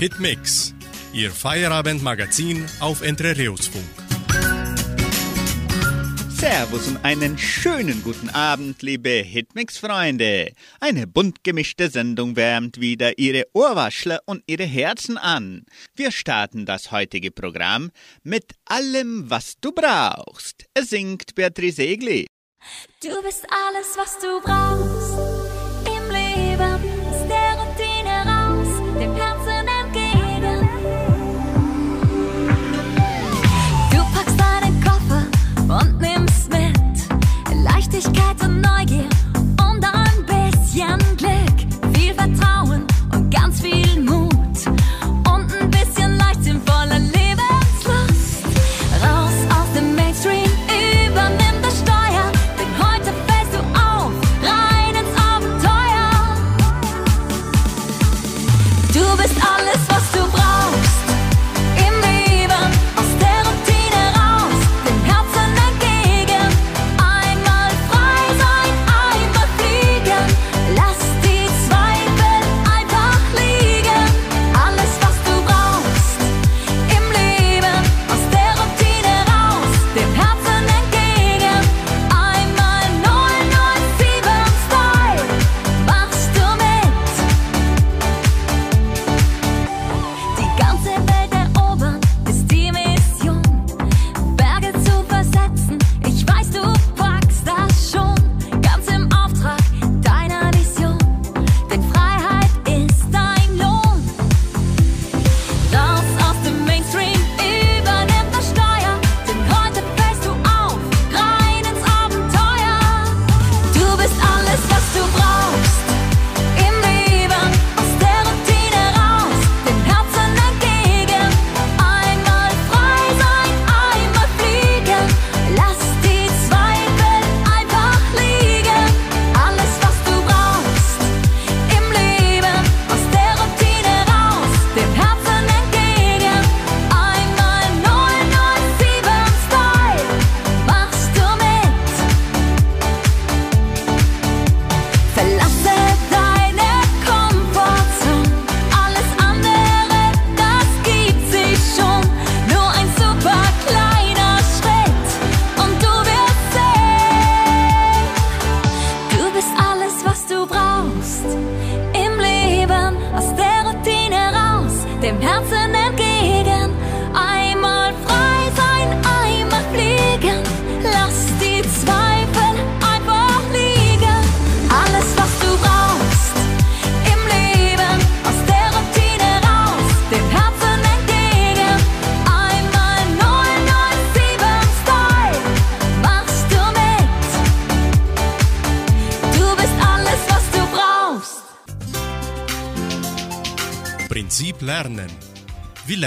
Hitmix, Ihr Feierabendmagazin auf Entre Rios Funk. Servus und einen schönen guten Abend, liebe Hitmix-Freunde. Eine bunt gemischte Sendung wärmt wieder Ihre Ohrwaschler und Ihre Herzen an. Wir starten das heutige Programm mit allem, was du brauchst. Es singt Beatrice Egli. Du bist alles, was du brauchst mit Leichtigkeit und Neugier und ein bisschen Glück, viel Vertrauen und ganz viel Mut und ein bisschen Leichtsinn voller Lebenslust.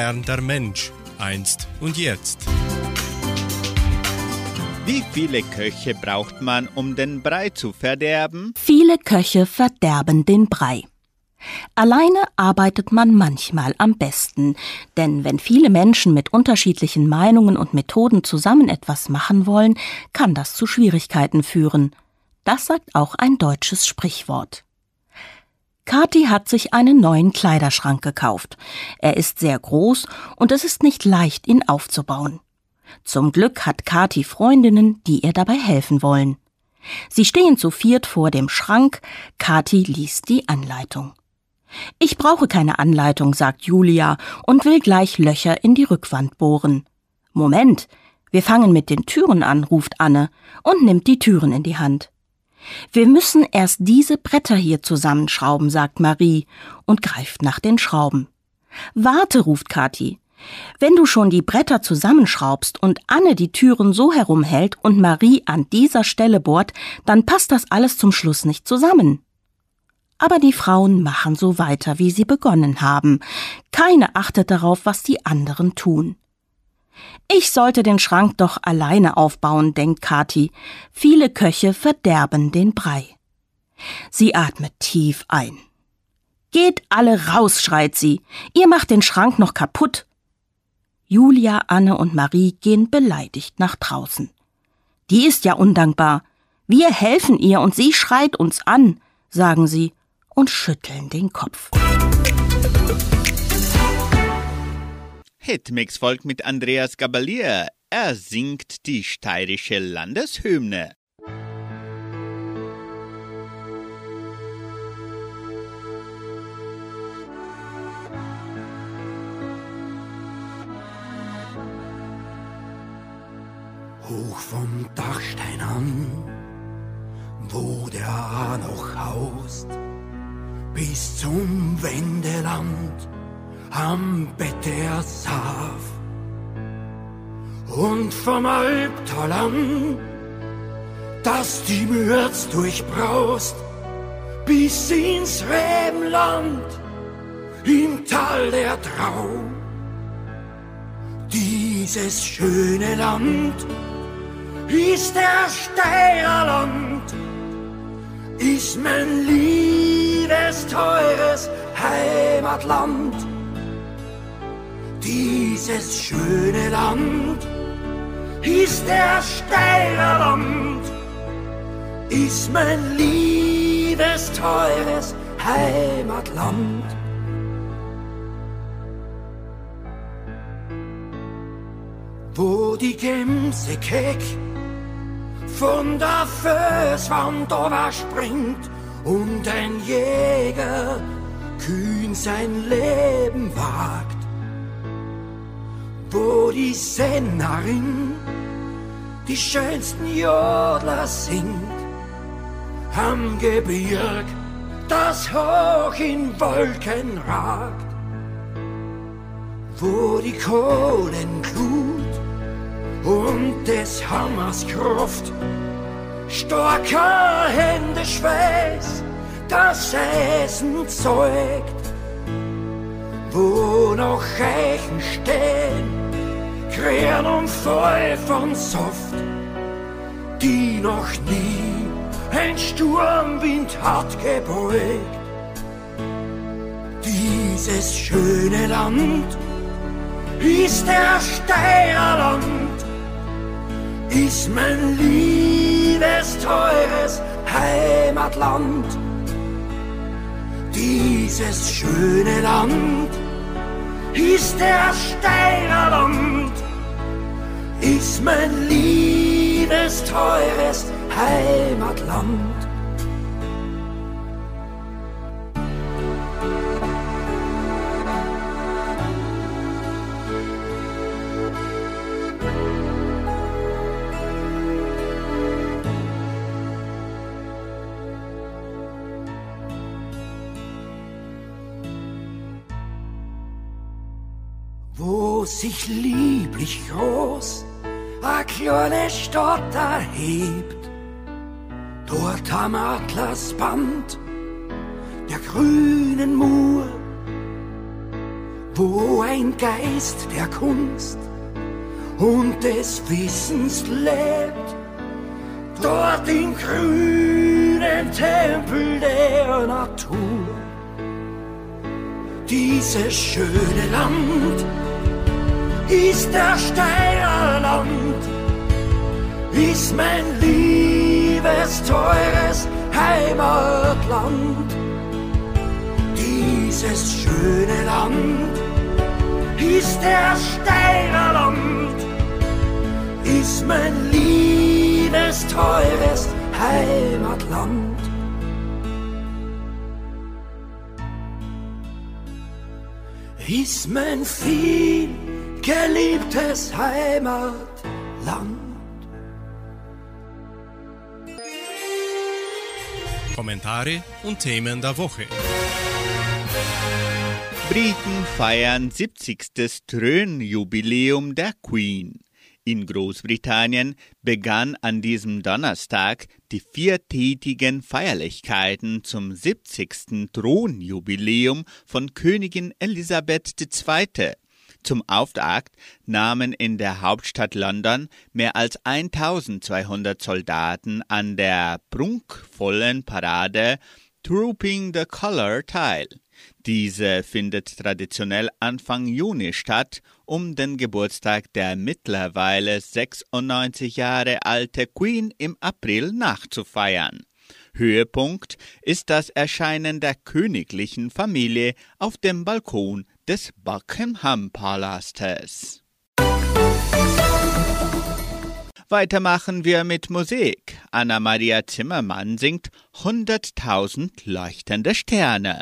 Der Mensch einst und jetzt? Wie viele Köche braucht man, um den Brei zu verderben? Viele Köche verderben den Brei. Alleine arbeitet man manchmal am besten, denn wenn viele Menschen mit unterschiedlichen Meinungen und Methoden zusammen etwas machen wollen, kann das zu Schwierigkeiten führen. Das sagt auch ein deutsches Sprichwort. Kathi hat sich einen neuen Kleiderschrank gekauft. Er ist sehr groß und es ist nicht leicht, ihn aufzubauen. Zum Glück hat Kathi Freundinnen, die ihr dabei helfen wollen. Sie stehen zu viert vor dem Schrank. Kathi liest die Anleitung. Ich brauche keine Anleitung, sagt Julia und will gleich Löcher in die Rückwand bohren. Moment, wir fangen mit den Türen an, ruft Anne und nimmt die Türen in die Hand. Wir müssen erst diese Bretter hier zusammenschrauben, sagt Marie und greift nach den Schrauben. Warte, ruft Kathi. Wenn du schon die Bretter zusammenschraubst und Anne die Türen so herumhält und Marie an dieser Stelle bohrt, dann passt das alles zum Schluss nicht zusammen. Aber die Frauen machen so weiter, wie sie begonnen haben. Keine achtet darauf, was die anderen tun. Ich sollte den Schrank doch alleine aufbauen, denkt Kathi. Viele Köche verderben den Brei. Sie atmet tief ein. Geht alle raus, schreit sie. Ihr macht den Schrank noch kaputt. Julia, Anne und Marie gehen beleidigt nach draußen. Die ist ja undankbar. Wir helfen ihr und sie schreit uns an, sagen sie und schütteln den Kopf. Hitmix-Volk mit Andreas Gabalier. Er singt die steirische Landeshymne. Hoch vom Dachstein an, wo der Hahn noch haust, bis zum Wendeland am Bett der Saaf. Und vom Albtal an, das die Mürz durchbraust, bis ins Rebenland, im Tal der Trau. Dieses schöne Land ist der Steirerland, ist mein liebes, teures Heimatland. Dieses schöne Land ist der Steirerland, ist mein liebes, teures Heimatland. Wo die Gemse keck von der Felswand springt und ein Jäger kühn sein Leben wagt. Wo die Sennerin die schönsten Jodler singt am Gebirg, das hoch in Wolken ragt. Wo die Kohlenglut und des Hammers Kraft starker Hände Schweiß das Essen zeugt, wo noch Reichen stehen, Krähen und Pfeifern Soft, die noch nie ein Sturmwind hat gebeugt. Dieses schöne Land ist der Steierland, ist mein liebes, teures Heimatland. Dieses schöne Land ist der Steirerland, ist mein liebes, teures Heimatland. wo sich lieblich groß a kleine Stadt erhebt. Dort am Atlasband der grünen Mur, wo ein Geist der Kunst und des Wissens lebt. Dort im grünen Tempel der Natur dieses schöne Land ist der Steirerland, ist mein liebes, teures Heimatland. Dieses schöne Land ist der Steirerland, ist mein liebes, teures Heimatland. ist mein viel geliebtes Heimatland. Kommentare und Themen der Woche. Briten feiern 70. Thronjubiläum der Queen. In Großbritannien begann an diesem Donnerstag die viertätigen Feierlichkeiten zum 70. Thronjubiläum von Königin Elisabeth II. Zum Auftakt nahmen in der Hauptstadt London mehr als 1200 Soldaten an der prunkvollen Parade Trooping the Colour teil. Diese findet traditionell Anfang Juni statt, um den Geburtstag der mittlerweile 96 Jahre alte Queen im April nachzufeiern. Höhepunkt ist das Erscheinen der königlichen Familie auf dem Balkon des Buckingham Palastes. Weitermachen wir mit Musik. Anna-Maria Zimmermann singt 100.000 leuchtende Sterne.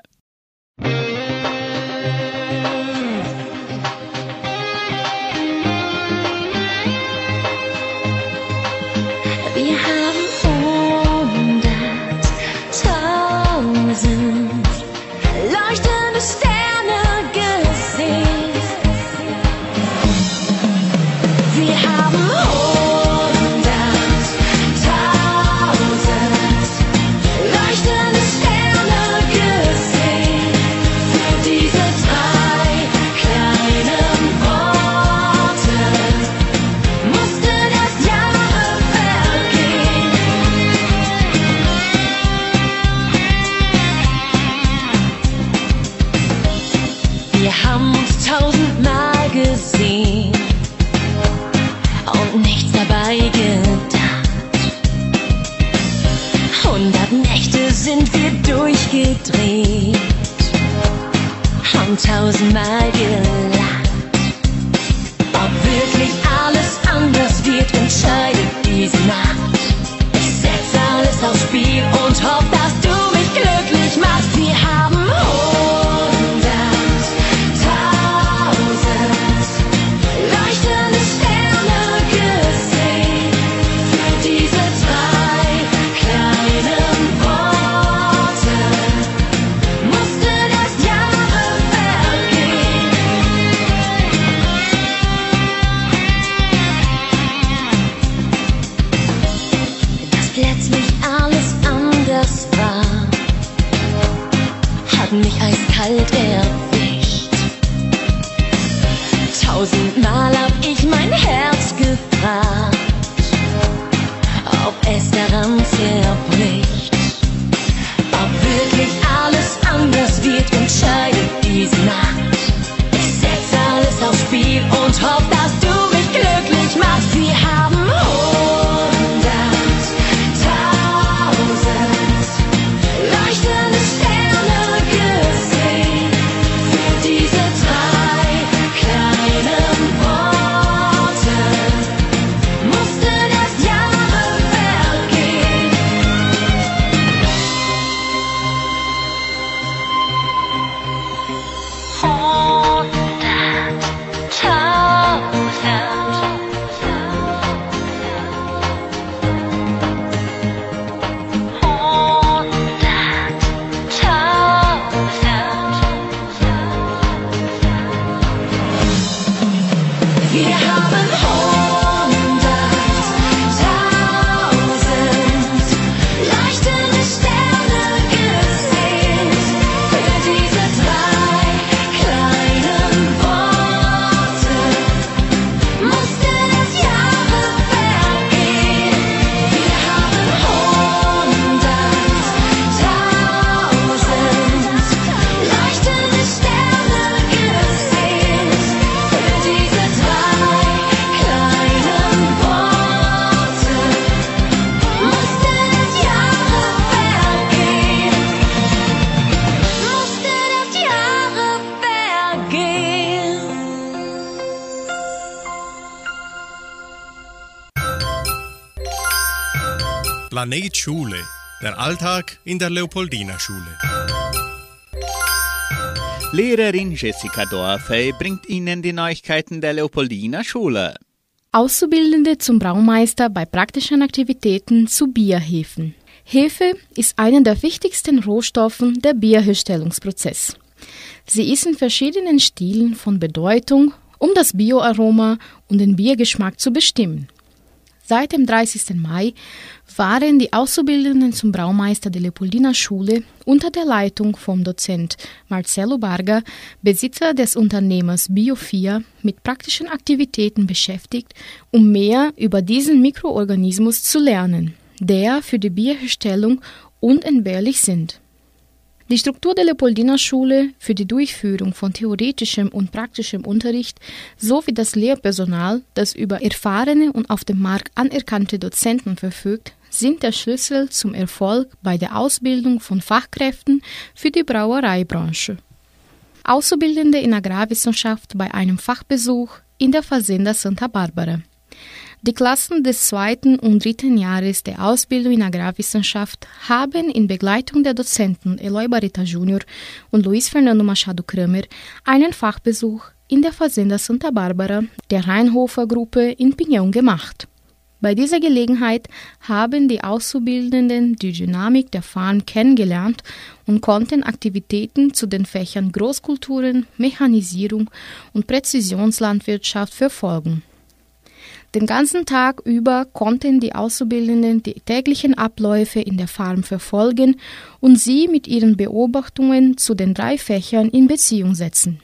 Durchgedreht und tausendmal gelacht. Ob wirklich alles anders wird, entscheidet diese Nacht. Ich setz alles aufs Spiel Planet Schule. Der Alltag in der Leopoldina Schule. Lehrerin Jessica Dorfey bringt Ihnen die Neuigkeiten der Leopoldina Schule. Auszubildende zum Braumeister bei praktischen Aktivitäten zu Bierhefen. Hefe ist einer der wichtigsten Rohstoffen der Bierherstellungsprozess. Sie ist in verschiedenen Stilen von Bedeutung, um das Bioaroma und den Biergeschmack zu bestimmen. Seit dem 30. Mai waren die Auszubildenden zum Braumeister der Leopoldina Schule unter der Leitung vom Dozent Marcelo Barga, Besitzer des Unternehmers Biofia, mit praktischen Aktivitäten beschäftigt, um mehr über diesen Mikroorganismus zu lernen, der für die Bierherstellung unentbehrlich sind. Die Struktur der Leopoldina Schule für die Durchführung von theoretischem und praktischem Unterricht sowie das Lehrpersonal, das über erfahrene und auf dem Markt anerkannte Dozenten verfügt, sind der Schlüssel zum Erfolg bei der Ausbildung von Fachkräften für die Brauereibranche. Auszubildende in Agrarwissenschaft bei einem Fachbesuch in der Fazenda Santa Barbara. Die Klassen des zweiten und dritten Jahres der Ausbildung in Agrarwissenschaft haben in Begleitung der Dozenten Eloy Barita Jr. und Luis Fernando Machado Kramer einen Fachbesuch in der Fazenda Santa Barbara der Rheinhofer Gruppe in Pinhão gemacht. Bei dieser Gelegenheit haben die Auszubildenden die Dynamik der Farm kennengelernt und konnten Aktivitäten zu den Fächern Großkulturen, Mechanisierung und Präzisionslandwirtschaft verfolgen. Den ganzen Tag über konnten die Auszubildenden die täglichen Abläufe in der Farm verfolgen und sie mit ihren Beobachtungen zu den drei Fächern in Beziehung setzen.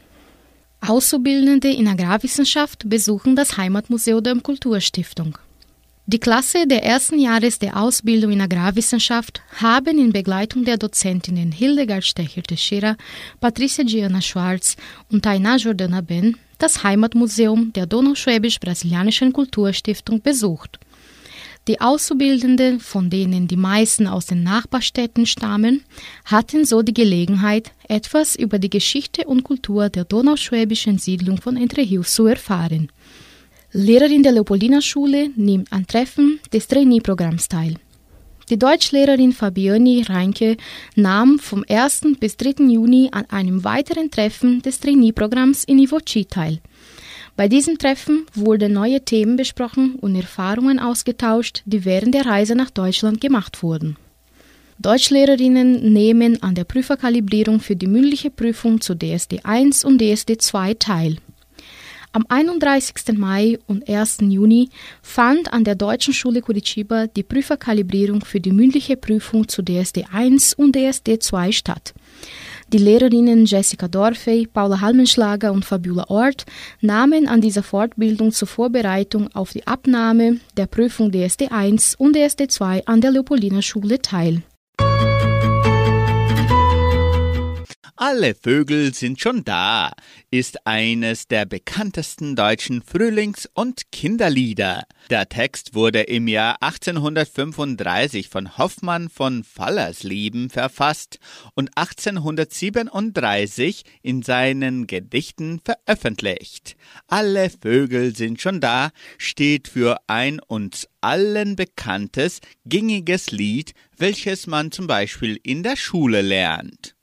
Auszubildende in Agrarwissenschaft besuchen das Heimatmuseum der Kulturstiftung. Die Klasse der ersten Jahres der Ausbildung in Agrarwissenschaft haben in Begleitung der Dozentinnen Hildegard Stecher-Teixeira, Patricia Diana Schwarz und Tainá Jordana Ben das Heimatmuseum der Donauschwäbisch-Brasilianischen Kulturstiftung besucht. Die Auszubildenden, von denen die meisten aus den Nachbarstädten stammen, hatten so die Gelegenheit, etwas über die Geschichte und Kultur der donauschwäbischen Siedlung von Entre Rios zu erfahren. Lehrerin der Leopoldina-Schule nimmt an Treffen des Trainee-Programms teil. Die Deutschlehrerin Fabiani Reinke nahm vom 1. bis 3. Juni an einem weiteren Treffen des Trainee-Programms in Ivochi teil. Bei diesem Treffen wurden neue Themen besprochen und Erfahrungen ausgetauscht, die während der Reise nach Deutschland gemacht wurden. Deutschlehrerinnen nehmen an der Prüferkalibrierung für die mündliche Prüfung zu DSD 1 und DSD 2 teil. Am 31. Mai und 1. Juni fand an der Deutschen Schule Curitiba die Prüferkalibrierung für die mündliche Prüfung zu DSD 1 und DSD 2 statt. Die Lehrerinnen Jessica Dorfey, Paula Halmenschlager und Fabiola Ort nahmen an dieser Fortbildung zur Vorbereitung auf die Abnahme der Prüfung DSD 1 und DSD 2 an der Leopoldina Schule teil. Alle Vögel sind schon da ist eines der bekanntesten deutschen Frühlings- und Kinderlieder. Der Text wurde im Jahr 1835 von Hoffmann von Fallersleben verfasst und 1837 in seinen Gedichten veröffentlicht. Alle Vögel sind schon da steht für ein uns allen bekanntes, gängiges Lied, welches man zum Beispiel in der Schule lernt.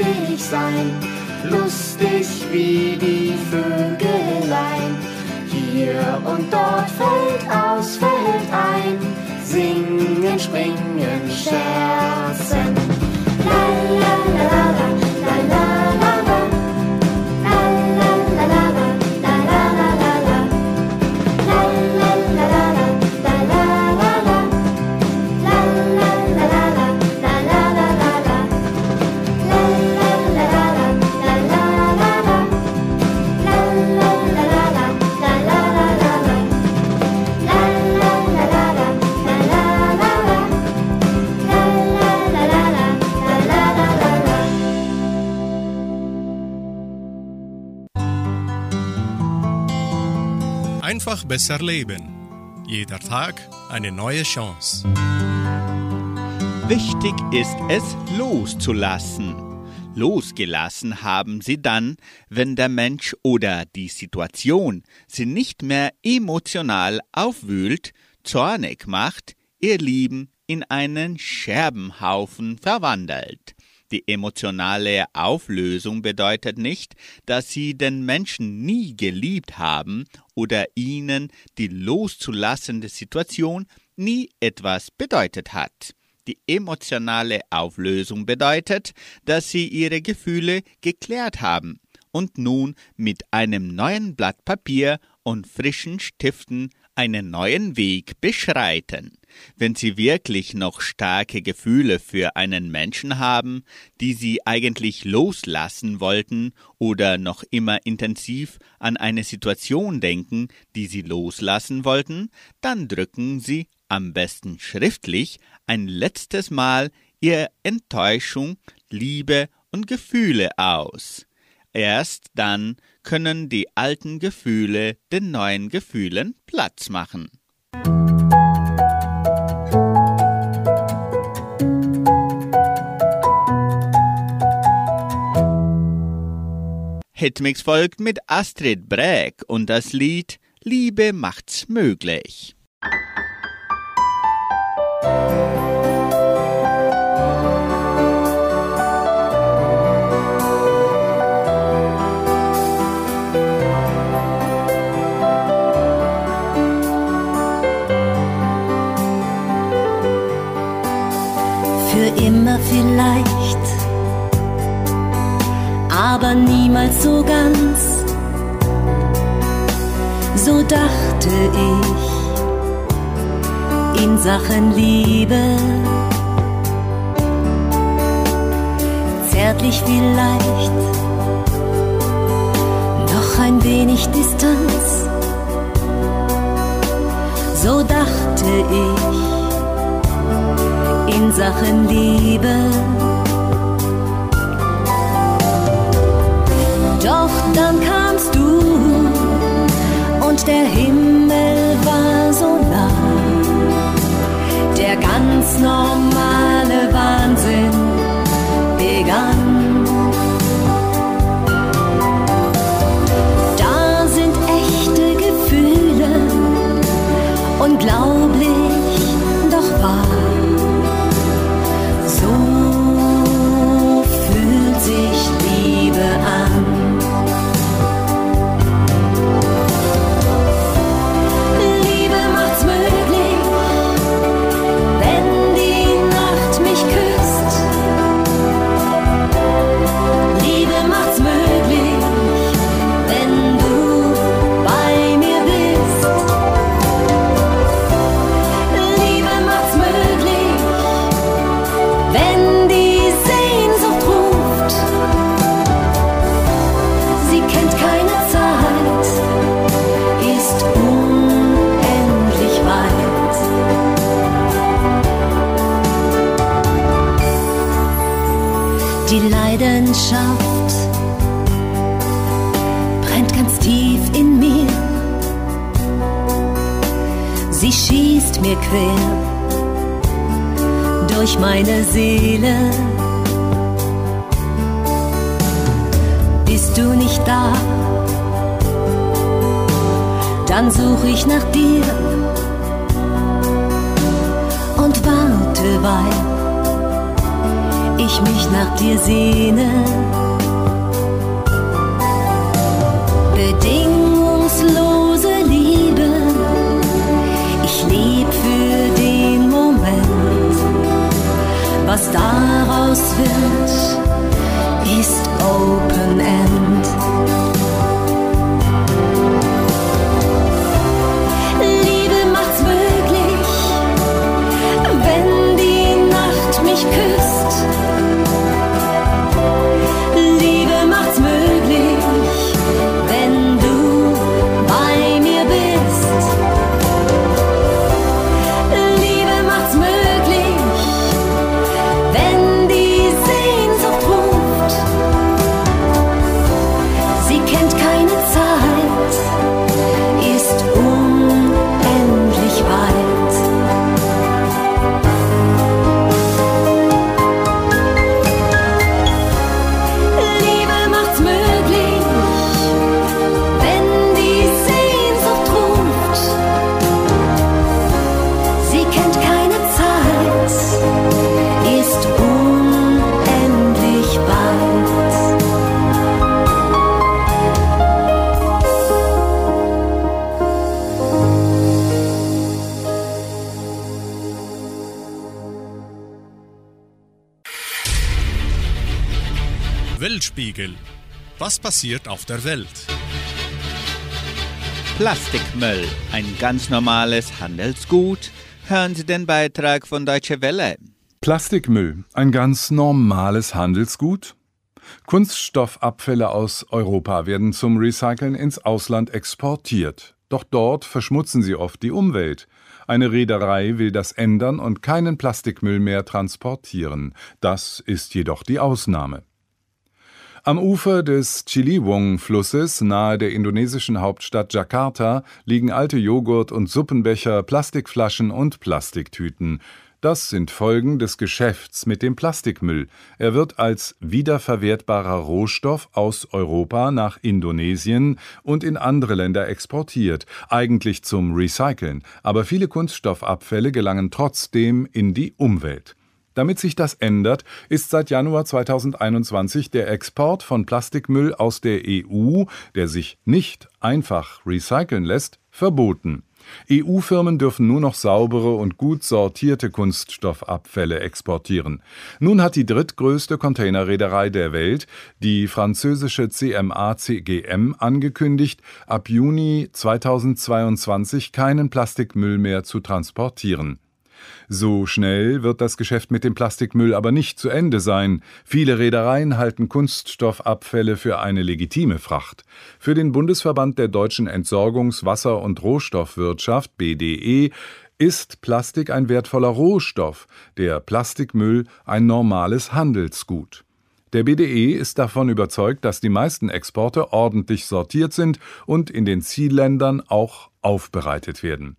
lustig sein, lustig wie die Vögelein. Hier und dort fällt aus, fällt ein, singen, springen, scheren. Einfach besser leben. Jeder Tag eine neue Chance. Wichtig ist es loszulassen. Losgelassen haben sie dann, wenn der Mensch oder die Situation sie nicht mehr emotional aufwühlt, zornig macht, ihr Lieben in einen Scherbenhaufen verwandelt. Die emotionale Auflösung bedeutet nicht, dass sie den Menschen nie geliebt haben oder ihnen die loszulassende Situation nie etwas bedeutet hat. Die emotionale Auflösung bedeutet, dass sie ihre Gefühle geklärt haben und nun mit einem neuen Blatt Papier und frischen Stiften einen neuen Weg beschreiten. Wenn Sie wirklich noch starke Gefühle für einen Menschen haben, die Sie eigentlich loslassen wollten oder noch immer intensiv an eine Situation denken, die Sie loslassen wollten, dann drücken Sie am besten schriftlich ein letztes Mal Ihr Enttäuschung, Liebe und Gefühle aus. Erst dann können die alten Gefühle den neuen Gefühlen Platz machen. Hitmix folgt mit Astrid Bräck und das Lied Liebe macht's möglich. Aber niemals so ganz. So dachte ich in Sachen Liebe. Zärtlich vielleicht, doch ein wenig Distanz. So dachte ich in Sachen Liebe. Doch dann kamst du und der Himmel war so nah. Der ganz normale Wahnsinn begann. Da sind echte Gefühle, unglaublich, passiert auf der Welt? Plastikmüll, ein ganz normales Handelsgut. Hören Sie den Beitrag von Deutsche Welle. Plastikmüll, ein ganz normales Handelsgut? Kunststoffabfälle aus Europa werden zum Recyceln ins Ausland exportiert. Doch dort verschmutzen sie oft die Umwelt. Eine Reederei will das ändern und keinen Plastikmüll mehr transportieren. Das ist jedoch die Ausnahme. Am Ufer des Ciliwung-Flusses nahe der indonesischen Hauptstadt Jakarta liegen alte Joghurt- und Suppenbecher, Plastikflaschen und Plastiktüten. Das sind Folgen des Geschäfts mit dem Plastikmüll. Er wird als wiederverwertbarer Rohstoff aus Europa nach Indonesien und in andere Länder exportiert, eigentlich zum Recyceln, aber viele Kunststoffabfälle gelangen trotzdem in die Umwelt. Damit sich das ändert, ist seit Januar 2021 der Export von Plastikmüll aus der EU, der sich nicht einfach recyceln lässt, verboten. EU-Firmen dürfen nur noch saubere und gut sortierte Kunststoffabfälle exportieren. Nun hat die drittgrößte Containerreederei der Welt, die französische CMA CGM, angekündigt, ab Juni 2022 keinen Plastikmüll mehr zu transportieren. So schnell wird das Geschäft mit dem Plastikmüll aber nicht zu Ende sein. Viele Reedereien halten Kunststoffabfälle für eine legitime Fracht. Für den Bundesverband der deutschen Entsorgungs-, Wasser- und Rohstoffwirtschaft BDE ist Plastik ein wertvoller Rohstoff, der Plastikmüll ein normales Handelsgut. Der BDE ist davon überzeugt, dass die meisten Exporte ordentlich sortiert sind und in den Zielländern auch aufbereitet werden.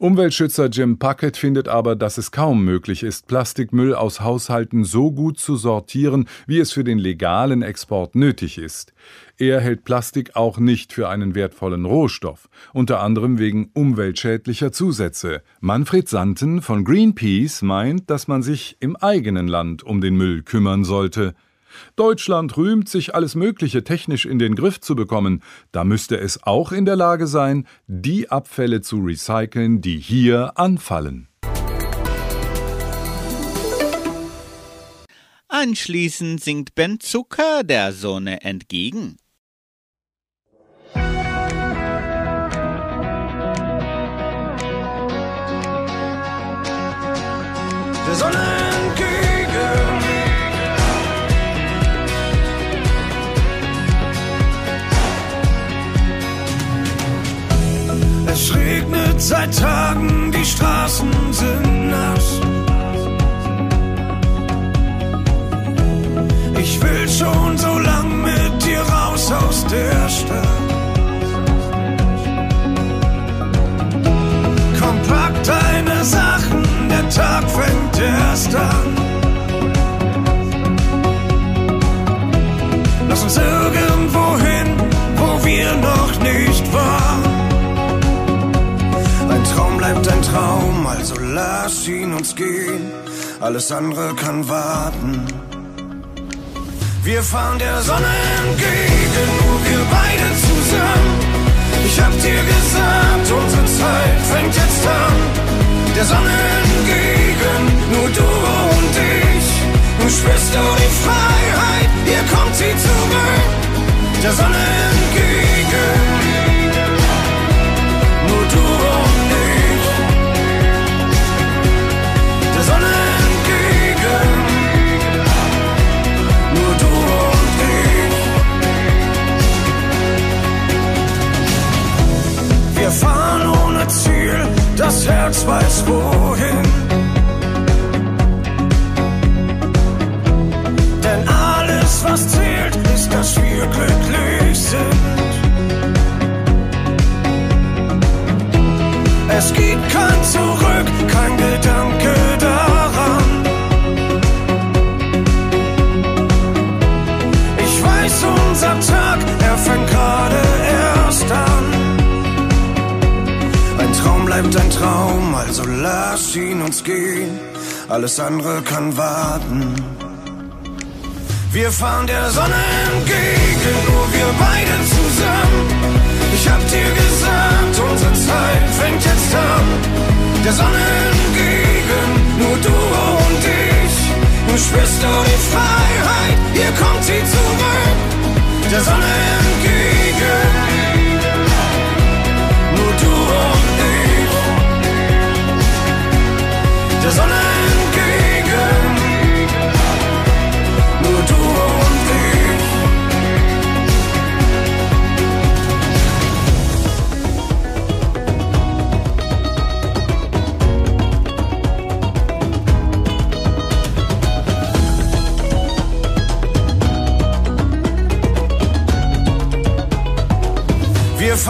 Umweltschützer Jim Puckett findet aber, dass es kaum möglich ist, Plastikmüll aus Haushalten so gut zu sortieren, wie es für den legalen Export nötig ist. Er hält Plastik auch nicht für einen wertvollen Rohstoff, unter anderem wegen umweltschädlicher Zusätze. Manfred Santen von Greenpeace meint, dass man sich im eigenen Land um den Müll kümmern sollte. Deutschland rühmt sich, alles Mögliche technisch in den Griff zu bekommen. Da müsste es auch in der Lage sein, die Abfälle zu recyceln, die hier anfallen. Anschließend singt Ben Zucker der Sonne entgegen. Der Sonne entgegen. Es regnet seit Tagen, die Straßen sind nass. Ich will schon so lang mit dir raus aus der Stadt. Komm, pack deine Sachen, der Tag fängt erst an. Lass uns irgendwo lass ihn uns gehen. Alles andere kann warten. Wir fahren der Sonne entgegen, nur wir beide zusammen. Ich hab dir gesagt, unsere Zeit fängt jetzt an. Der Sonne entgegen, nur du und ich. Nun spürst du die Freiheit, hier kommt sie zurück. Der Sonne entgegen, Herz weiß wohin. Denn alles, was zählt, ist, dass wir glücklich sind. Es gibt kein Zurück, kein Gedanke daran. bleibt ein Traum, also lass ihn uns gehen. Alles andere kann warten. Wir fahren der Sonne entgegen, nur wir beide zusammen. Ich hab dir gesagt, unsere Zeit fängt jetzt an. Der Sonne entgegen, nur du und ich. Nun spürst du die Freiheit, hier kommt sie zurück. Der Sonne entgegen.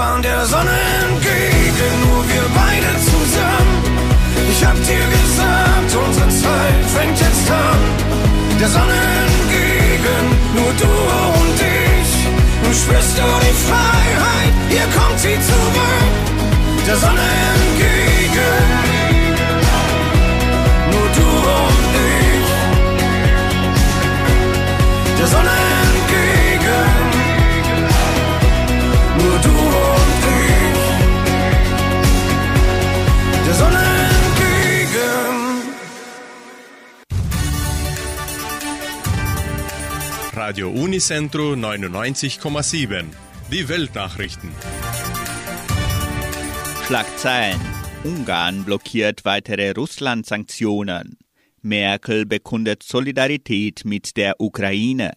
Fahren der Sonne entgegen, nur wir beide zusammen. Ich hab dir gesagt, unsere Zeit fängt jetzt an. Der Sonne entgegen, nur du und ich. Nun spürst du die Freiheit, hier kommt sie zurück. Der Sonne entgegen, nur du und ich. Der Sonne Radio Unicentro 99,7. Die Weltnachrichten. Schlagzeilen. Ungarn blockiert weitere Russland-Sanktionen. Merkel bekundet Solidarität mit der Ukraine.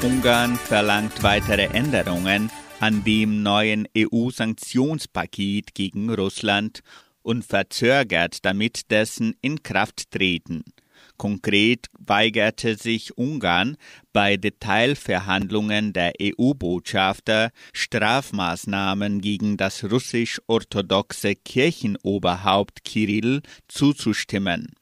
Ungarn verlangt weitere Änderungen an dem neuen EU-Sanktionspaket gegen Russland und verzögert damit dessen Inkrafttreten. Konkret weigerte sich Ungarn bei Detailverhandlungen der EU-Botschafter Strafmaßnahmen gegen das russisch-orthodoxe Kirchenoberhaupt Kirill zuzustimmen.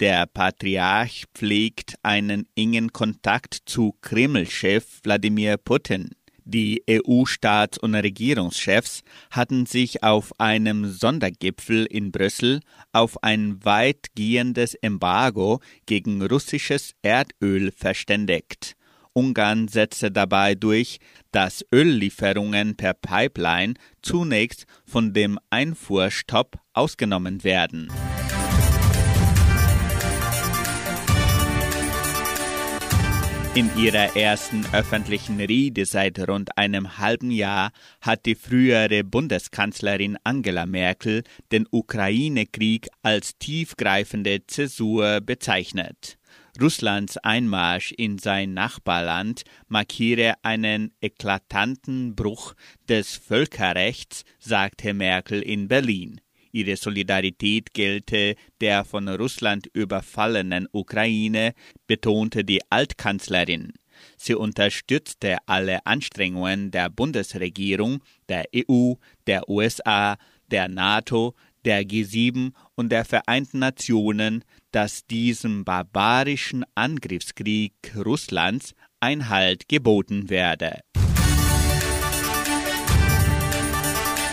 Der Patriarch pflegt einen engen Kontakt zu Kreml-Chef Wladimir Putin. Die EU-Staats- und Regierungschefs hatten sich auf einem Sondergipfel in Brüssel auf ein weitgehendes Embargo gegen russisches Erdöl verständigt. Ungarn setzte dabei durch, dass Öllieferungen per Pipeline zunächst von dem Einfuhrstopp ausgenommen werden. In ihrer ersten öffentlichen Rede seit rund einem halben Jahr hat die frühere Bundeskanzlerin Angela Merkel den Ukraine-Krieg als tiefgreifende Zäsur bezeichnet. Russlands Einmarsch in sein Nachbarland markiere einen eklatanten Bruch des Völkerrechts, sagte Merkel in Berlin. Ihre Solidarität gelte der von Russland überfallenen Ukraine, betonte die Altkanzlerin. Sie unterstützte alle Anstrengungen der Bundesregierung, der EU, der USA, der NATO, der G7 und der Vereinten Nationen, dass diesem barbarischen Angriffskrieg Russlands Einhalt geboten werde.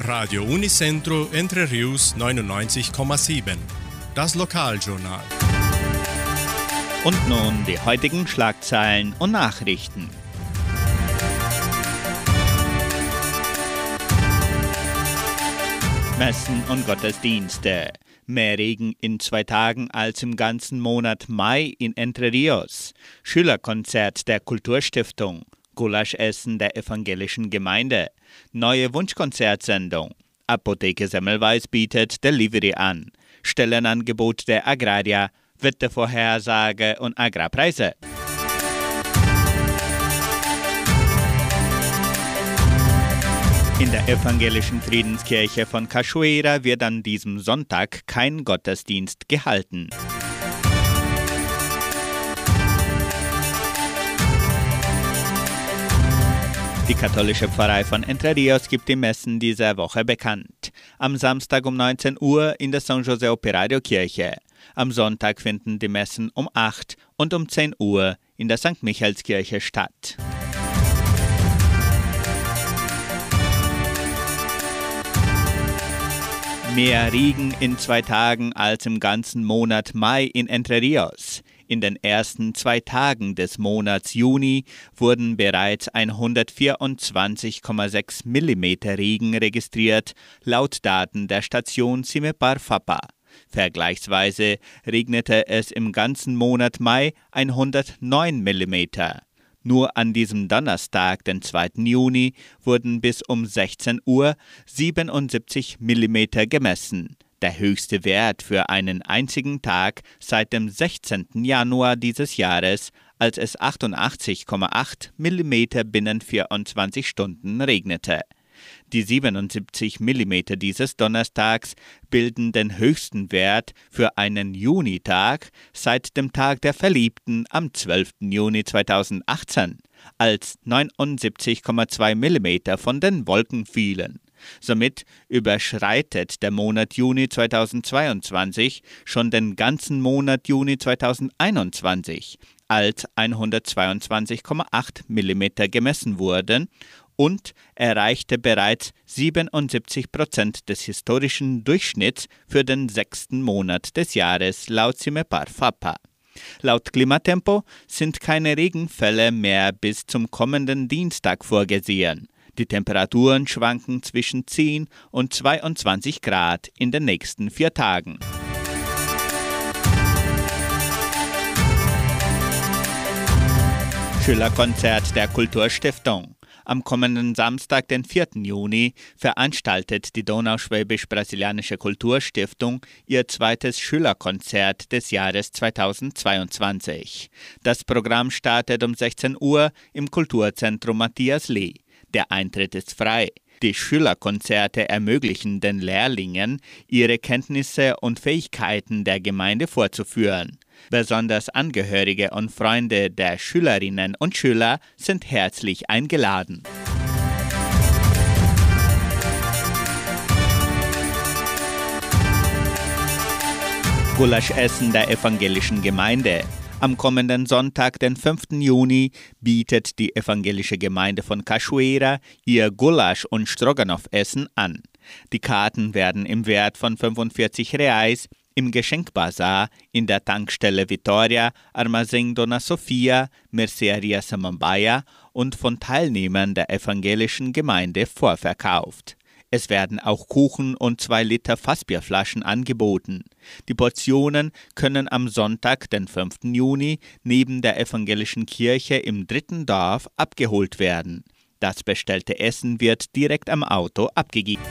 Radio Unicentro Entre Rius 99,7. Das Lokaljournal. Und nun die heutigen Schlagzeilen und Nachrichten. Messen und Gottesdienste. Mehr Regen in zwei Tagen als im ganzen Monat Mai in Entre Rios. Schülerkonzert der Kulturstiftung. Gulaschessen der evangelischen Gemeinde. Neue Wunschkonzertsendung. Apotheke Semmelweis bietet Delivery an. Stellenangebot der Agraria, Wettervorhersage und Agrarpreise. In der evangelischen Friedenskirche von Cachoeira wird an diesem Sonntag kein Gottesdienst gehalten. Die katholische Pfarrei von Entre Rios gibt die Messen dieser Woche bekannt. Am Samstag um 19 Uhr in der San José Operario Kirche. Am Sonntag finden die Messen um 8 und um 10 Uhr in der St. Michaelskirche statt. Mehr Regen in zwei Tagen als im ganzen Monat Mai in Entre Rios. In den ersten zwei Tagen des Monats Juni wurden bereits 124,6 mm Regen registriert, laut Daten der Station Cimepar Fapa. Vergleichsweise regnete es im ganzen Monat Mai 109 mm. Nur an diesem Donnerstag, den 2. Juni, wurden bis um 16 Uhr 77 mm gemessen der höchste Wert für einen einzigen Tag seit dem 16. Januar dieses Jahres, als es 88,8 mm binnen 24 Stunden regnete. Die 77 mm dieses Donnerstags bilden den höchsten Wert für einen Junitag seit dem Tag der Verliebten am 12. Juni 2018, als 79,2 mm von den Wolken fielen. Somit überschreitet der Monat Juni 2022 schon den ganzen Monat Juni 2021, als 122,8 mm gemessen wurden und erreichte bereits 77 Prozent des historischen Durchschnitts für den sechsten Monat des Jahres laut Cimepar Fapa. Laut Klimatempo sind keine Regenfälle mehr bis zum kommenden Dienstag vorgesehen. Die Temperaturen schwanken zwischen 10 und 22 Grad in den nächsten vier Tagen. Schülerkonzert der Kulturstiftung. Am kommenden Samstag, den 4. Juni, veranstaltet die Donauschwäbisch-Brasilianische Kulturstiftung ihr zweites Schülerkonzert des Jahres 2022. Das Programm startet um 16 Uhr im Kulturzentrum Matthias Lee. Der Eintritt ist frei. Die Schülerkonzerte ermöglichen den Lehrlingen, ihre Kenntnisse und Fähigkeiten der Gemeinde vorzuführen. Besonders Angehörige und Freunde der Schülerinnen und Schüler sind herzlich eingeladen. Gulaschessen der evangelischen Gemeinde. Am kommenden Sonntag, den 5. Juni, bietet die evangelische Gemeinde von Cachoeira ihr Gulasch- und Stroganoff-Essen an. Die Karten werden im Wert von 45 Reais im Geschenkbazar in der Tankstelle Vitoria, Armazém Dona Sofia, Mercearia Samambaia und von Teilnehmern der evangelischen Gemeinde vorverkauft. Es werden auch Kuchen und zwei Liter Fassbierflaschen angeboten. Die Portionen können am Sonntag, den 5. Juni, neben der evangelischen Kirche im dritten Dorf abgeholt werden. Das bestellte Essen wird direkt am Auto abgegeben.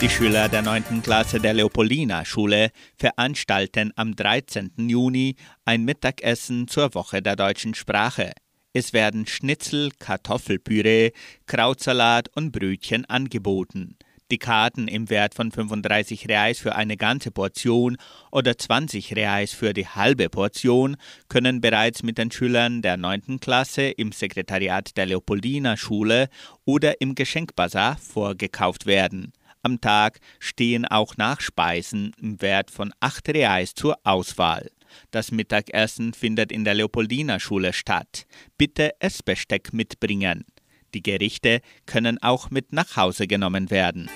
Die Schüler der 9. Klasse der Leopoldina-Schule veranstalten am 13. Juni ein Mittagessen zur Woche der deutschen Sprache. Es werden Schnitzel, Kartoffelpüree, Krautsalat und Brötchen angeboten. Die Karten im Wert von 35 Reais für eine ganze Portion oder 20 Reais für die halbe Portion können bereits mit den Schülern der 9. Klasse im Sekretariat der Leopoldina Schule oder im Geschenkbazar vorgekauft werden. Am Tag stehen auch Nachspeisen im Wert von 8 Reais zur Auswahl. Das Mittagessen findet in der Leopoldina Schule statt. Bitte Essbesteck mitbringen. Die Gerichte können auch mit nach Hause genommen werden.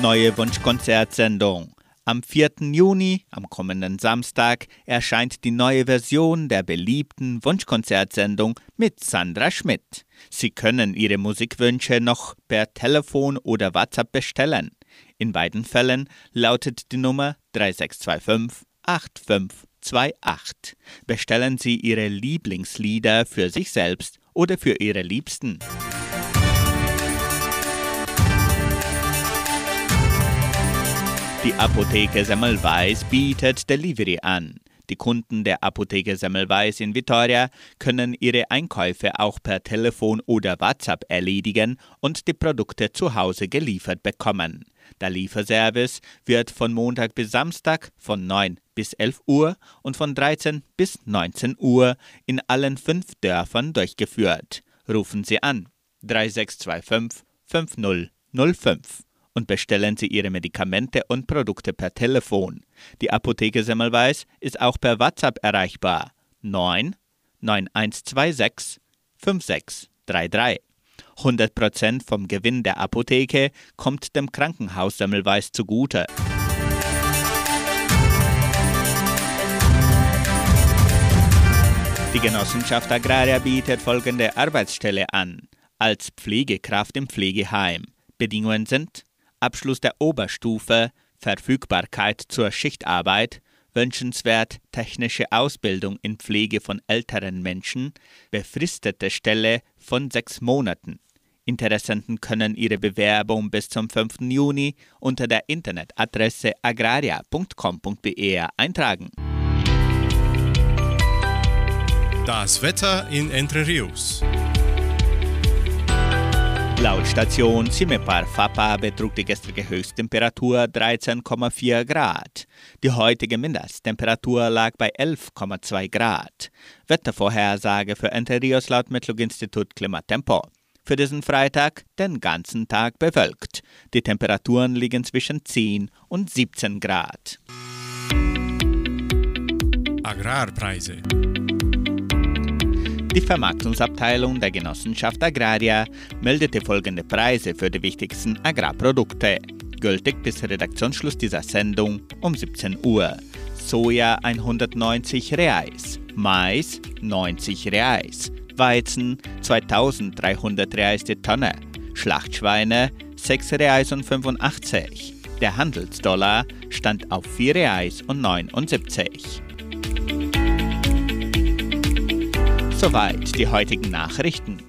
Neue Wunschkonzertsendung. Am 4. Juni, am kommenden Samstag, erscheint die neue Version der beliebten Wunschkonzertsendung mit Sandra Schmidt. Sie können Ihre Musikwünsche noch per Telefon oder WhatsApp bestellen. In beiden Fällen lautet die Nummer 3625 8528. Bestellen Sie Ihre Lieblingslieder für sich selbst oder für Ihre Liebsten. Die Apotheke Semmelweis bietet Delivery an. Die Kunden der Apotheke Semmelweis in Vitoria können ihre Einkäufe auch per Telefon oder WhatsApp erledigen und die Produkte zu Hause geliefert bekommen. Der Lieferservice wird von Montag bis Samstag von 9 bis 11 Uhr und von 13 bis 19 Uhr in allen fünf Dörfern durchgeführt. Rufen Sie an 3625 5005 und bestellen Sie Ihre Medikamente und Produkte per Telefon. Die Apotheke Semmelweis ist auch per WhatsApp erreichbar. 9 9126 5633. 100% vom Gewinn der Apotheke kommt dem Krankenhaus Semmelweis zugute. Die Genossenschaft Agraria bietet folgende Arbeitsstelle an. Als Pflegekraft im Pflegeheim. Bedingungen sind Abschluss der Oberstufe, Verfügbarkeit zur Schichtarbeit, wünschenswert technische Ausbildung in Pflege von älteren Menschen, befristete Stelle von sechs Monaten. Interessenten können ihre Bewerbung bis zum 5. Juni unter der Internetadresse agraria.com.br eintragen. Das Wetter in Entre Rios. Laut Station Cimepar Fapa betrug die gestrige Höchsttemperatur 13,4 Grad. Die heutige Mindesttemperatur lag bei 11,2 Grad. Wettervorhersage für Entre Rios laut Metlog-Institut Klimatempo. Für diesen Freitag den ganzen Tag bewölkt. Die Temperaturen liegen zwischen 10 und 17 Grad. Agrarpreise. Die Vermarktungsabteilung der Genossenschaft Agraria meldete folgende Preise für die wichtigsten Agrarprodukte. Gültig bis Redaktionsschluss dieser Sendung um 17 Uhr. Soja 190 Reais, Mais 90 Reais, Weizen 2300 Reais die Tonne, Schlachtschweine 6 Reais und 85. Der Handelsdollar stand auf 4 Reais und 79. Soweit die heutigen Nachrichten.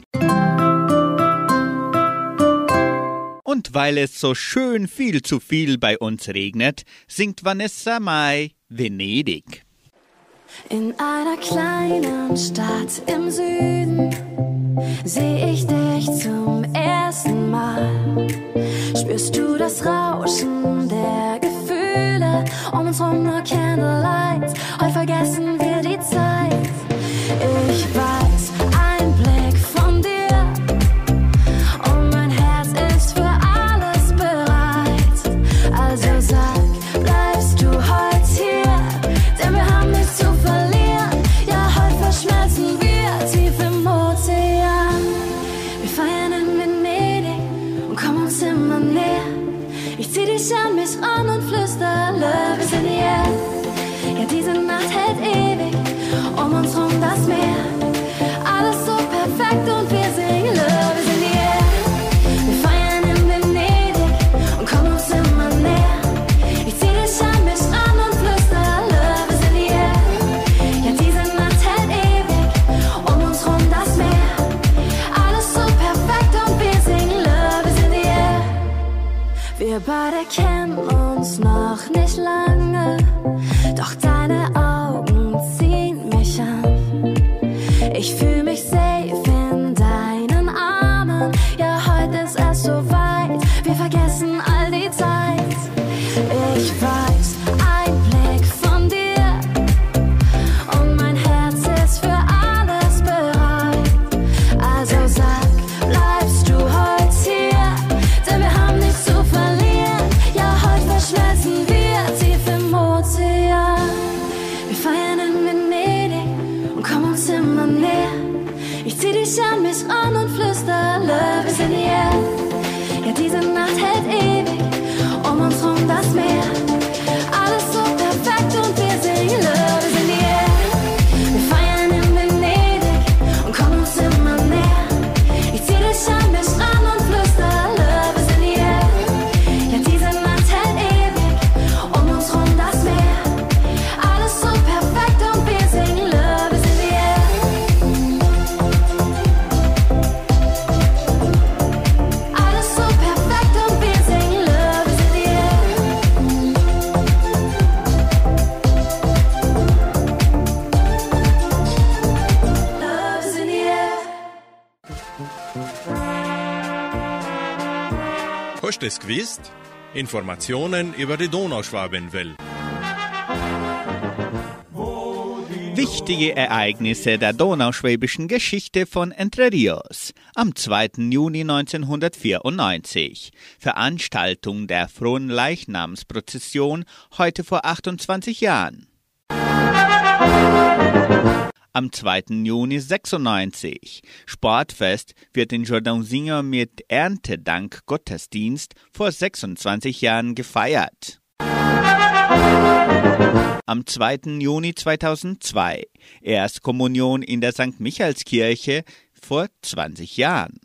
Und weil es so schön viel zu viel bei uns regnet, singt Vanessa Mai Venedig. In einer kleinen Stadt im Süden sehe ich dich zum ersten Mal. Spürst du das Rauschen der Gefühle? Um uns rum nur Candlelight. Heute vergessen wir. Ich weiß, Wir beide kennen uns noch nicht lange, doch deine Augen ziehen mich an. Ich fühle mich Informationen über die Donauschwabenwelle. Wichtige Ereignisse der donauschwäbischen Geschichte von Entre Rios. Am 2. Juni 1994. Veranstaltung der Frohen Leichnamsprozession heute vor 28 Jahren. Am 2. Juni 96. Sportfest wird in Jordansinger mit Erntedank Gottesdienst vor 26 Jahren gefeiert. Am 2. Juni 2002 Erstkommunion in der St. Michaelskirche vor 20 Jahren.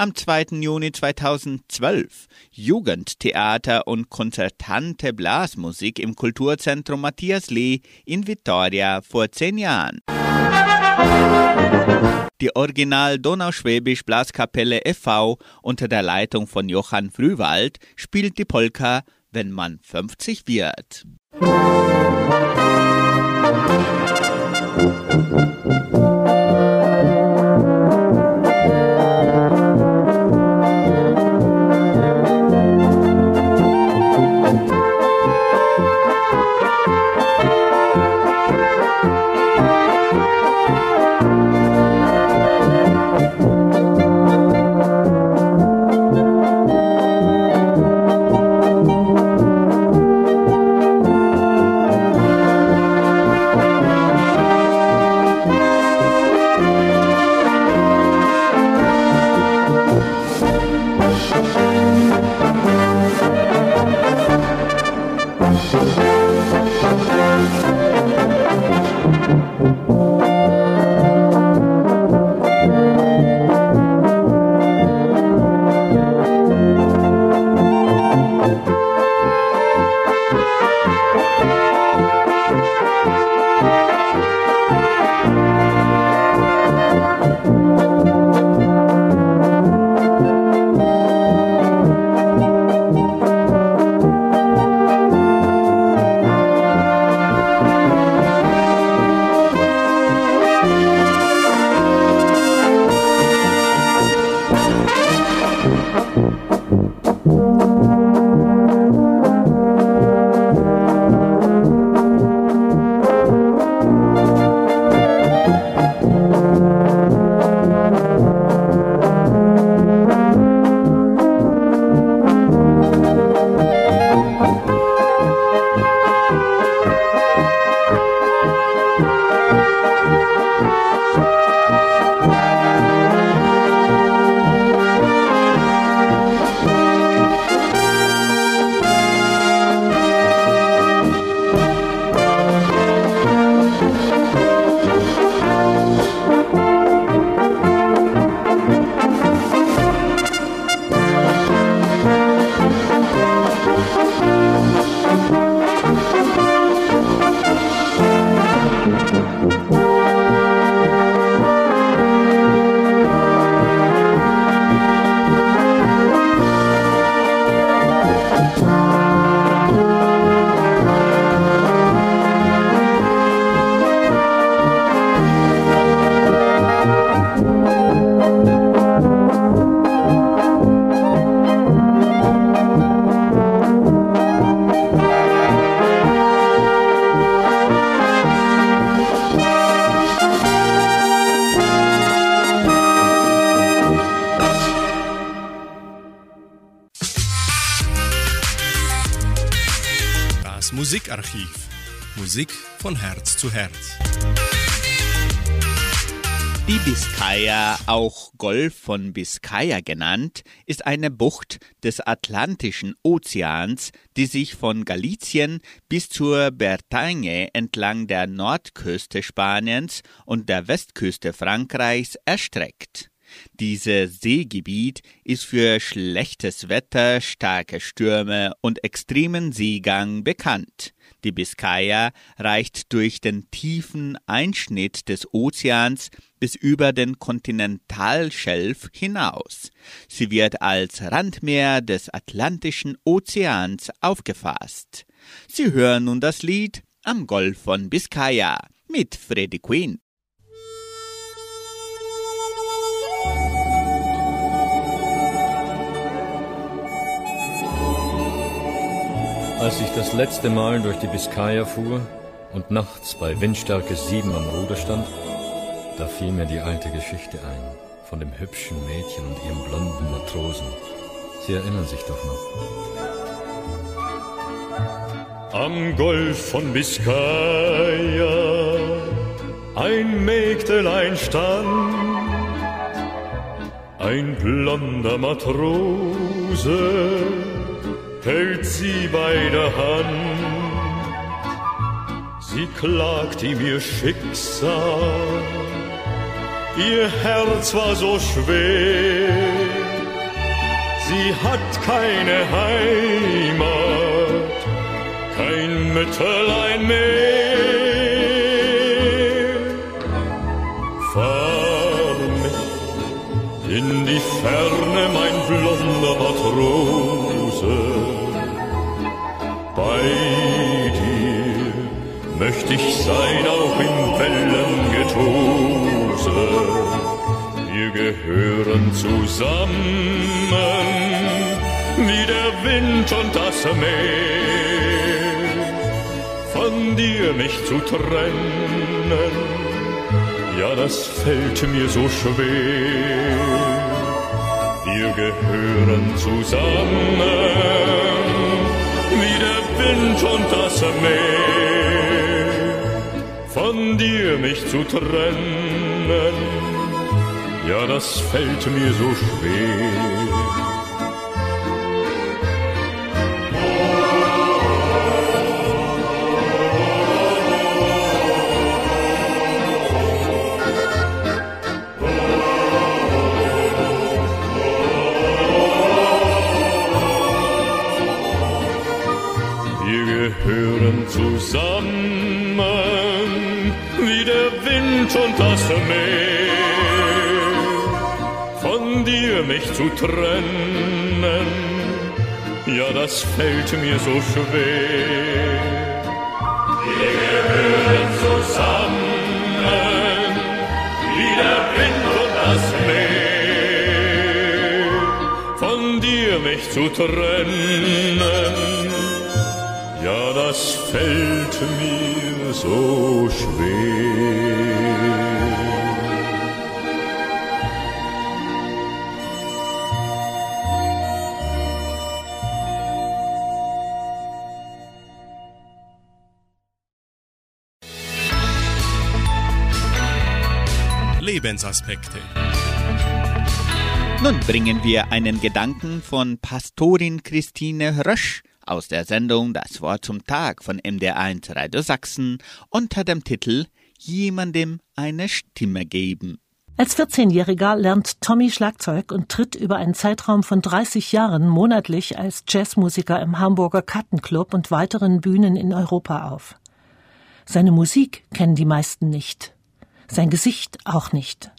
Am 2. Juni 2012 Jugendtheater und konzertante Blasmusik im Kulturzentrum Matthias Lee in Vitoria vor 10 Jahren. Die Original Donauschwäbisch Blaskapelle e.V. unter der Leitung von Johann Frühwald spielt die Polka Wenn man 50 wird. Das zu Herz. Die Biskaya, auch Golf von Biskaya genannt, ist eine Bucht des Atlantischen Ozeans, die sich von Galizien bis zur Bretagne entlang der Nordküste Spaniens und der Westküste Frankreichs erstreckt. Dieses Seegebiet ist für schlechtes Wetter, starke Stürme und extremen Seegang bekannt. Die Biskaya reicht durch den tiefen Einschnitt des Ozeans bis über den Kontinentalschelf hinaus. Sie wird als Randmeer des Atlantischen Ozeans aufgefasst. Sie hören nun das Lied Am Golf von Biskaya mit Freddie Quinn. Als ich das letzte Mal durch die Biskaya fuhr und nachts bei Windstärke 7 am Ruder stand, da fiel mir die alte Geschichte ein von dem hübschen Mädchen und ihrem blonden Matrosen. Sie erinnern sich doch noch. Am Golf von Biskaya ein Mägdelein stand, ein blonder Matrose hält sie bei der Hand. Sie klagt ihm ihr Schicksal, ihr Herz war so schwer. Sie hat keine Heimat, kein Mütterlein mehr. Fahren in die Ferne, mein blonder Matrose. Bei dir möchte ich sein, auch im Wellengetose. Wir gehören zusammen, wie der Wind und das Meer. Von dir mich zu trennen, ja, das fällt mir so schwer. Wir gehören zusammen, Wind und das Meer. Von dir mich zu trennen, ja, das fällt mir so schwer. Gehören zusammen wie der Wind und das Meer. Von dir mich zu trennen, ja, das fällt mir so schwer. Wir gehören zusammen wie der Wind und das Meer. Von dir mich zu trennen, fällt mir so schwer. Lebensaspekte. Nun bringen wir einen Gedanken von Pastorin Christine Rösch aus der Sendung Das Wort zum Tag von MDR1 Radio Sachsen unter dem Titel Jemandem eine Stimme geben. Als 14-Jähriger lernt Tommy Schlagzeug und tritt über einen Zeitraum von 30 Jahren monatlich als Jazzmusiker im Hamburger Kattenclub und weiteren Bühnen in Europa auf. Seine Musik kennen die meisten nicht. Sein Gesicht auch nicht.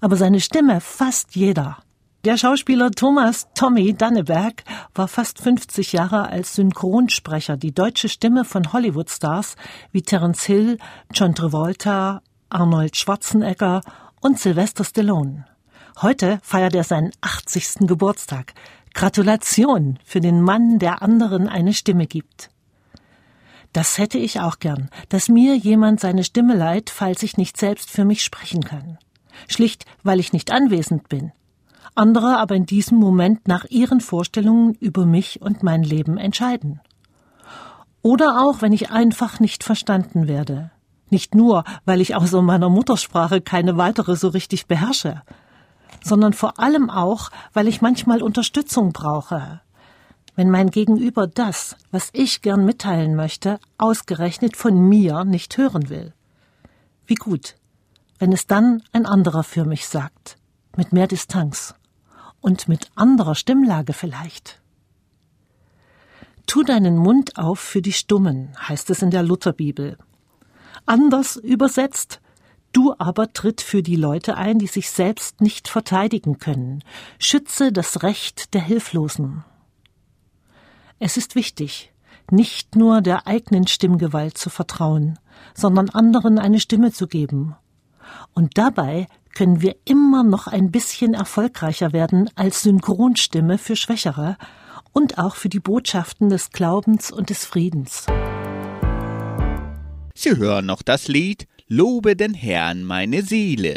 Aber seine Stimme fast jeder. Der Schauspieler Thomas Tommy Danneberg war fast 50 Jahre als Synchronsprecher die deutsche Stimme von Hollywood-Stars wie Terence Hill, John Travolta, Arnold Schwarzenegger und Sylvester Stallone. Heute feiert er seinen 80. Geburtstag. Gratulation für den Mann, der anderen eine Stimme gibt. Das hätte ich auch gern, dass mir jemand seine Stimme leiht, falls ich nicht selbst für mich sprechen kann. Schlicht, weil ich nicht anwesend bin. Andere aber in diesem Moment nach ihren Vorstellungen über mich und mein Leben entscheiden. Oder auch, wenn ich einfach nicht verstanden werde. Nicht nur, weil ich außer meiner Muttersprache keine weitere so richtig beherrsche, sondern vor allem auch, weil ich manchmal Unterstützung brauche. Wenn mein Gegenüber das, was ich gern mitteilen möchte, ausgerechnet von mir nicht hören will. Wie gut, wenn es dann ein anderer für mich sagt, mit mehr Distanz und mit anderer Stimmlage vielleicht. Tu deinen Mund auf für die Stummen, heißt es in der Lutherbibel. Anders übersetzt, du aber tritt für die Leute ein, die sich selbst nicht verteidigen können. Schütze das Recht der Hilflosen. Es ist wichtig, nicht nur der eigenen Stimmgewalt zu vertrauen, sondern anderen eine Stimme zu geben. Und dabei können wir immer noch ein bisschen erfolgreicher werden als Synchronstimme für Schwächere und auch für die Botschaften des Glaubens und des Friedens. Sie hören noch das Lied Lobe den Herrn meine Seele.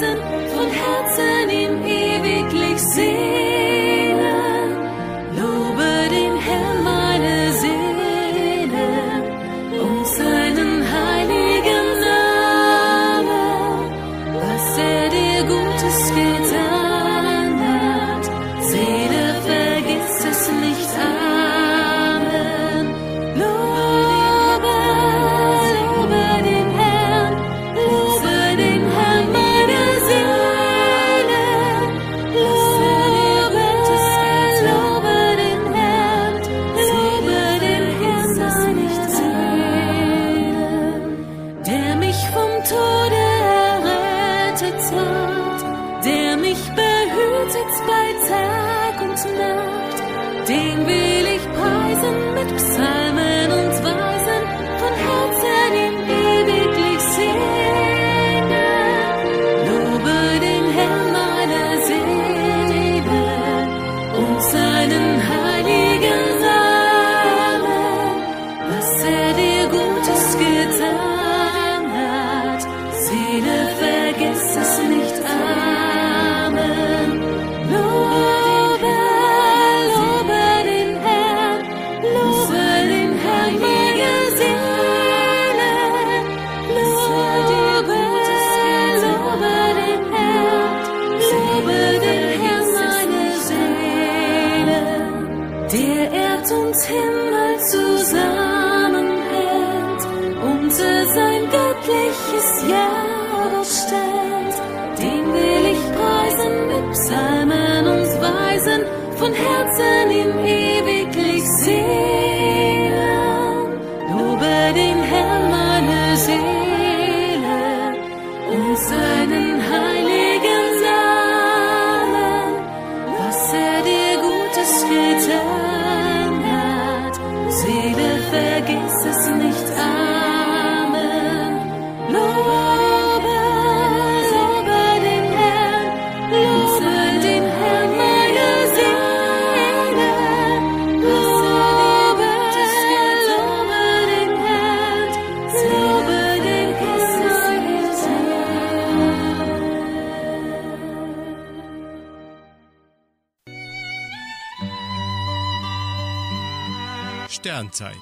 listen Sternzeit.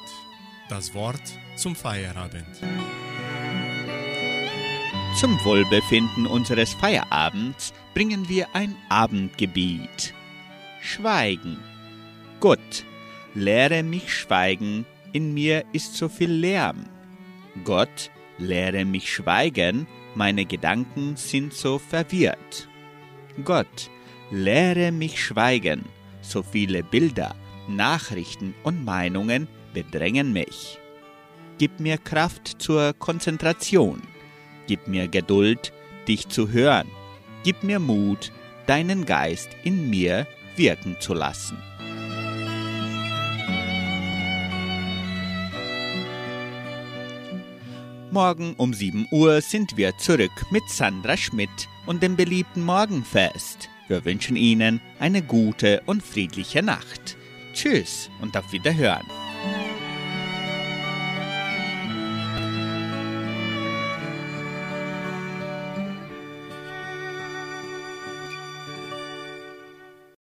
Das Wort zum Feierabend. Zum Wohlbefinden unseres Feierabends bringen wir ein Abendgebet. Schweigen. Gott, lehre mich schweigen, in mir ist so viel Lärm. Gott, lehre mich schweigen, meine Gedanken sind so verwirrt. Gott, lehre mich schweigen, so viele Bilder, Nachrichten und Meinungen bedrängen mich. Gib mir Kraft zur Konzentration. Gib mir Geduld, dich zu hören. Gib mir Mut, deinen Geist in mir wirken zu lassen. Morgen um 7 Uhr sind wir zurück mit Sandra Schmidt und dem beliebten Morgenfest. Wir wünschen Ihnen eine gute und friedliche Nacht. Tschüss und auf Wiederhören. Thank you.